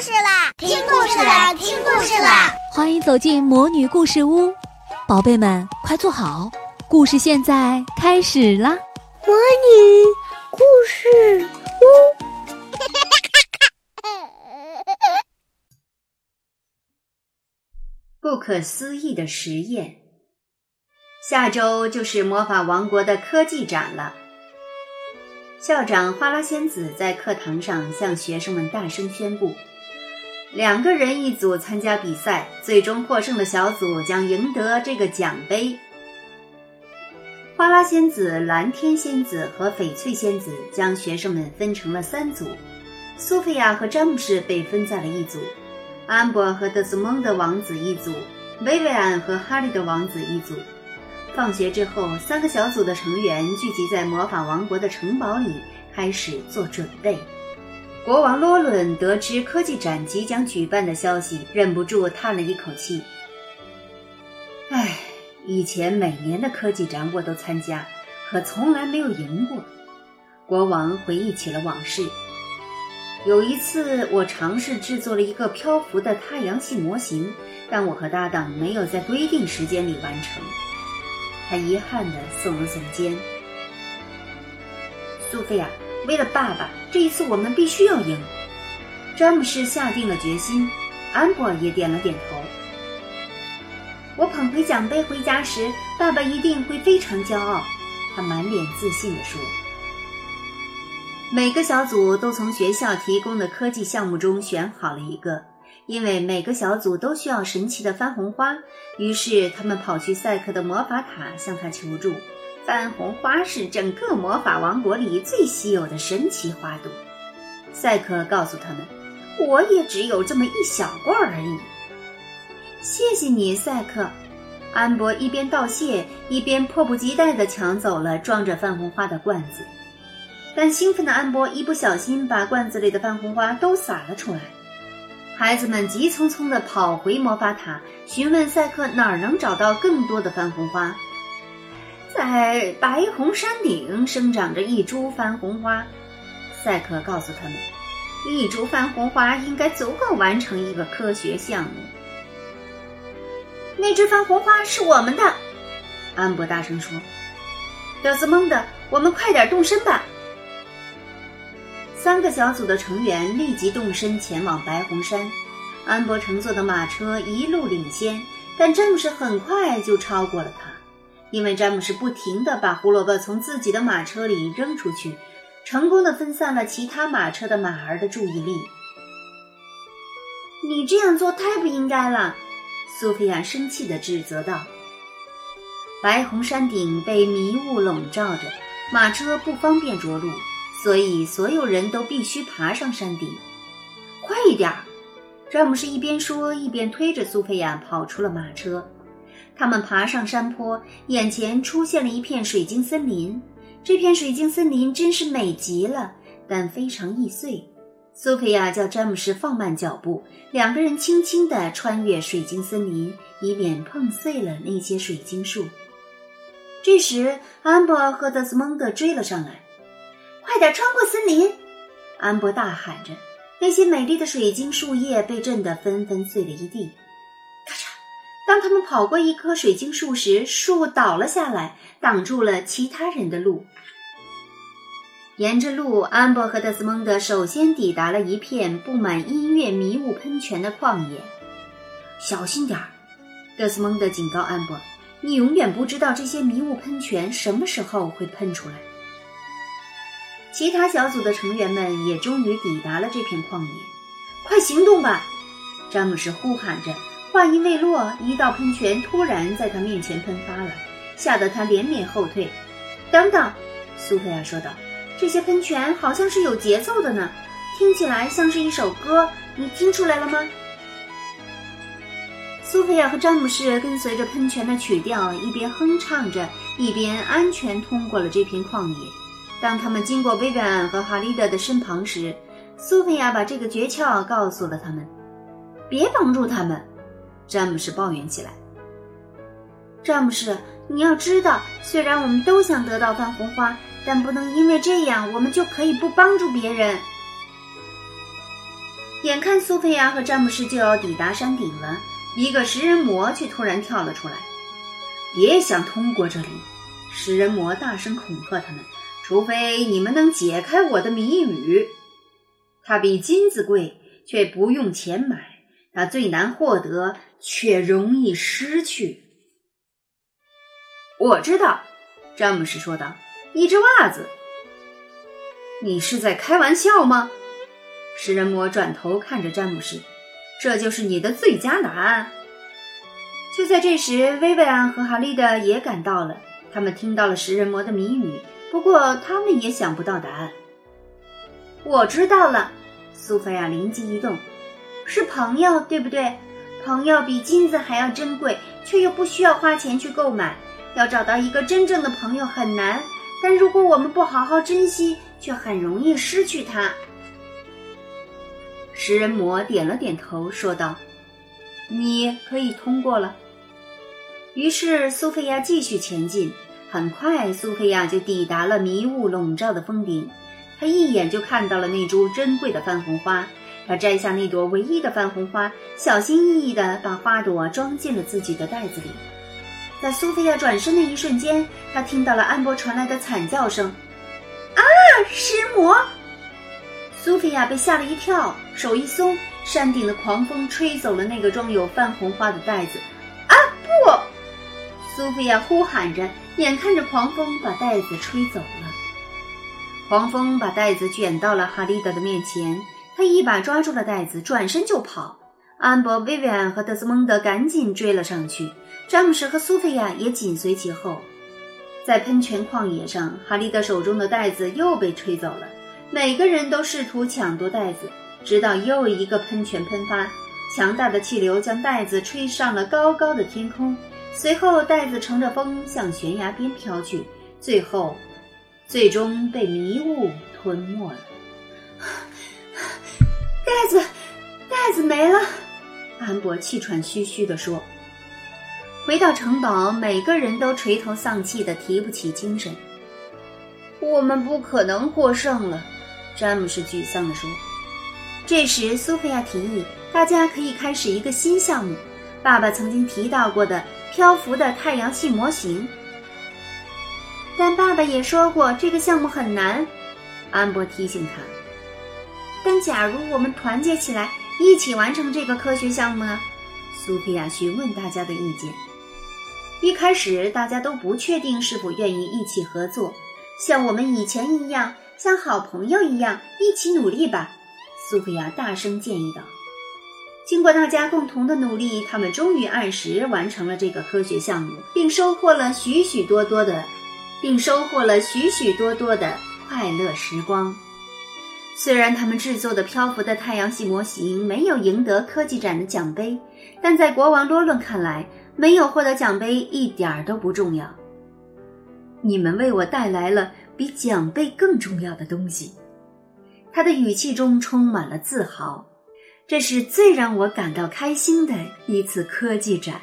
事啦！听故事啦！听故事啦！欢迎走进魔女故事屋，宝贝们快坐好，故事现在开始啦！魔女故事屋，不可思议的实验。下周就是魔法王国的科技展了。校长花拉仙子在课堂上向学生们大声宣布：两个人一组参加比赛，最终获胜的小组将赢得这个奖杯。花拉仙子、蓝天仙子和翡翠仙子将学生们分成了三组，苏菲亚和詹姆士被分在了一组，安博和德斯蒙德王子一组，薇薇安和哈利的王子一组。放学之后，三个小组的成员聚集在魔法王国的城堡里，开始做准备。国王罗伦得知科技展即将举办的消息，忍不住叹了一口气：“唉，以前每年的科技展我都参加，可从来没有赢过。”国王回忆起了往事。有一次，我尝试制作了一个漂浮的太阳系模型，但我和搭档没有在规定时间里完成。他遗憾地耸了耸肩。苏菲亚，为了爸爸，这一次我们必须要赢。詹姆士下定了决心，安博也点了点头。我捧回奖杯回家时，爸爸一定会非常骄傲。他满脸自信地说。每个小组都从学校提供的科技项目中选好了一个。因为每个小组都需要神奇的番红花，于是他们跑去赛克的魔法塔向他求助。番红花是整个魔法王国里最稀有的神奇花朵。赛克告诉他们：“我也只有这么一小罐而已。”谢谢你，赛克。安博一边道谢，一边迫不及待地抢走了装着番红花的罐子。但兴奋的安博一不小心把罐子里的番红花都洒了出来。孩子们急匆匆地跑回魔法塔，询问赛克哪儿能找到更多的番红花。在白红山顶生长着一株番红花，赛克告诉他们，一株番红花应该足够完成一个科学项目。那只番红花是我们的，安博大声说。德斯蒙德，我们快点动身吧。三个小组的成员立即动身前往白红山。安博乘坐的马车一路领先，但詹姆士很快就超过了他，因为詹姆士不停地把胡萝卜从自己的马车里扔出去，成功的分散了其他马车的马儿的注意力。你这样做太不应该了，苏菲亚生气地指责道。白红山顶被迷雾笼罩着，马车不方便着陆。所以，所有人都必须爬上山顶。快一点儿！詹姆士一边说，一边推着苏菲亚跑出了马车。他们爬上山坡，眼前出现了一片水晶森林。这片水晶森林真是美极了，但非常易碎。苏菲亚叫詹姆士放慢脚步，两个人轻轻地穿越水晶森林，以免碰碎了那些水晶树。这时，安博和德斯蒙德追了上来。快点穿过森林！安博大喊着，那些美丽的水晶树叶被震得纷纷碎了一地。当他们跑过一棵水晶树时，树倒了下来，挡住了其他人的路。沿着路，安博和德斯蒙德首先抵达了一片布满音乐迷雾喷泉的旷野。小心点儿！德斯蒙德警告安博：“你永远不知道这些迷雾喷泉什么时候会喷出来。”其他小组的成员们也终于抵达了这片旷野，快行动吧！詹姆士呼喊着。话音未落，一道喷泉突然在他面前喷发了，吓得他连连后退。等等，苏菲亚说道：“这些喷泉好像是有节奏的呢，听起来像是一首歌。你听出来了吗？”苏菲亚和詹姆士跟随着喷泉的曲调，一边哼唱着，一边安全通过了这片旷野。当他们经过薇薇安和哈利德的身旁时，苏菲亚把这个诀窍告诉了他们。别帮助他们，詹姆士抱怨起来。詹姆士，你要知道，虽然我们都想得到番红花，但不能因为这样，我们就可以不帮助别人。眼看苏菲亚和詹姆士就要抵达山顶了，一个食人魔却突然跳了出来。别想通过这里！食人魔大声恐吓他们，除非你们能解开我的谜语。它比金子贵，却不用钱买；它最难获得，却容易失去。我知道，詹姆士说道：“一只袜子。”你是在开玩笑吗？食人魔转头看着詹姆士：“这就是你的最佳答案。”就在这时，薇薇安和哈利德也赶到了。他们听到了食人魔的谜语，不过他们也想不到答案。我知道了，苏菲亚灵机一动：“是朋友，对不对？朋友比金子还要珍贵，却又不需要花钱去购买。要找到一个真正的朋友很难，但如果我们不好好珍惜，却很容易失去它。”食人魔点了点头，说道：“你可以通过了。”于是苏菲亚继续前进。很快，苏菲亚就抵达了迷雾笼罩的峰顶。她一眼就看到了那株珍贵的番红花。他摘下那朵唯一的番红花，小心翼翼地把花朵装进了自己的袋子里。在苏菲亚转身的一瞬间，他听到了安博传来的惨叫声：“啊，食魔！”苏菲亚被吓了一跳，手一松，山顶的狂风吹走了那个装有泛红花的袋子。啊，不！苏菲亚呼喊着。眼看着狂风把袋子吹走了，狂风把袋子卷到了哈利德的面前，他一把抓住了袋子，转身就跑。安博、薇薇安和德斯蒙德赶紧追了上去，詹姆士和苏菲亚也紧随其后。在喷泉旷野上，哈利德手中的袋子又被吹走了。每个人都试图抢夺袋子，直到又一个喷泉喷发，强大的气流将袋子吹上了高高的天空。随后，袋子乘着风向悬崖边飘去，最后，最终被迷雾吞没了。袋子，袋子没了！安博气喘吁吁地说。回到城堡，每个人都垂头丧气的提不起精神。我们不可能获胜了，詹姆士沮丧地说。这时，苏菲亚提议，大家可以开始一个新项目，爸爸曾经提到过的。漂浮的太阳系模型，但爸爸也说过这个项目很难。安博提醒他。但假如我们团结起来，一起完成这个科学项目呢？苏菲亚询问大家的意见。一开始大家都不确定是否愿意一起合作，像我们以前一样，像好朋友一样，一起努力吧。苏菲亚大声建议道。经过大家共同的努力，他们终于按时完成了这个科学项目，并收获了许许多多的，并收获了许许多多的快乐时光。虽然他们制作的漂浮的太阳系模型没有赢得科技展的奖杯，但在国王罗伦看来，没有获得奖杯一点儿都不重要。你们为我带来了比奖杯更重要的东西。他的语气中充满了自豪。这是最让我感到开心的一次科技展。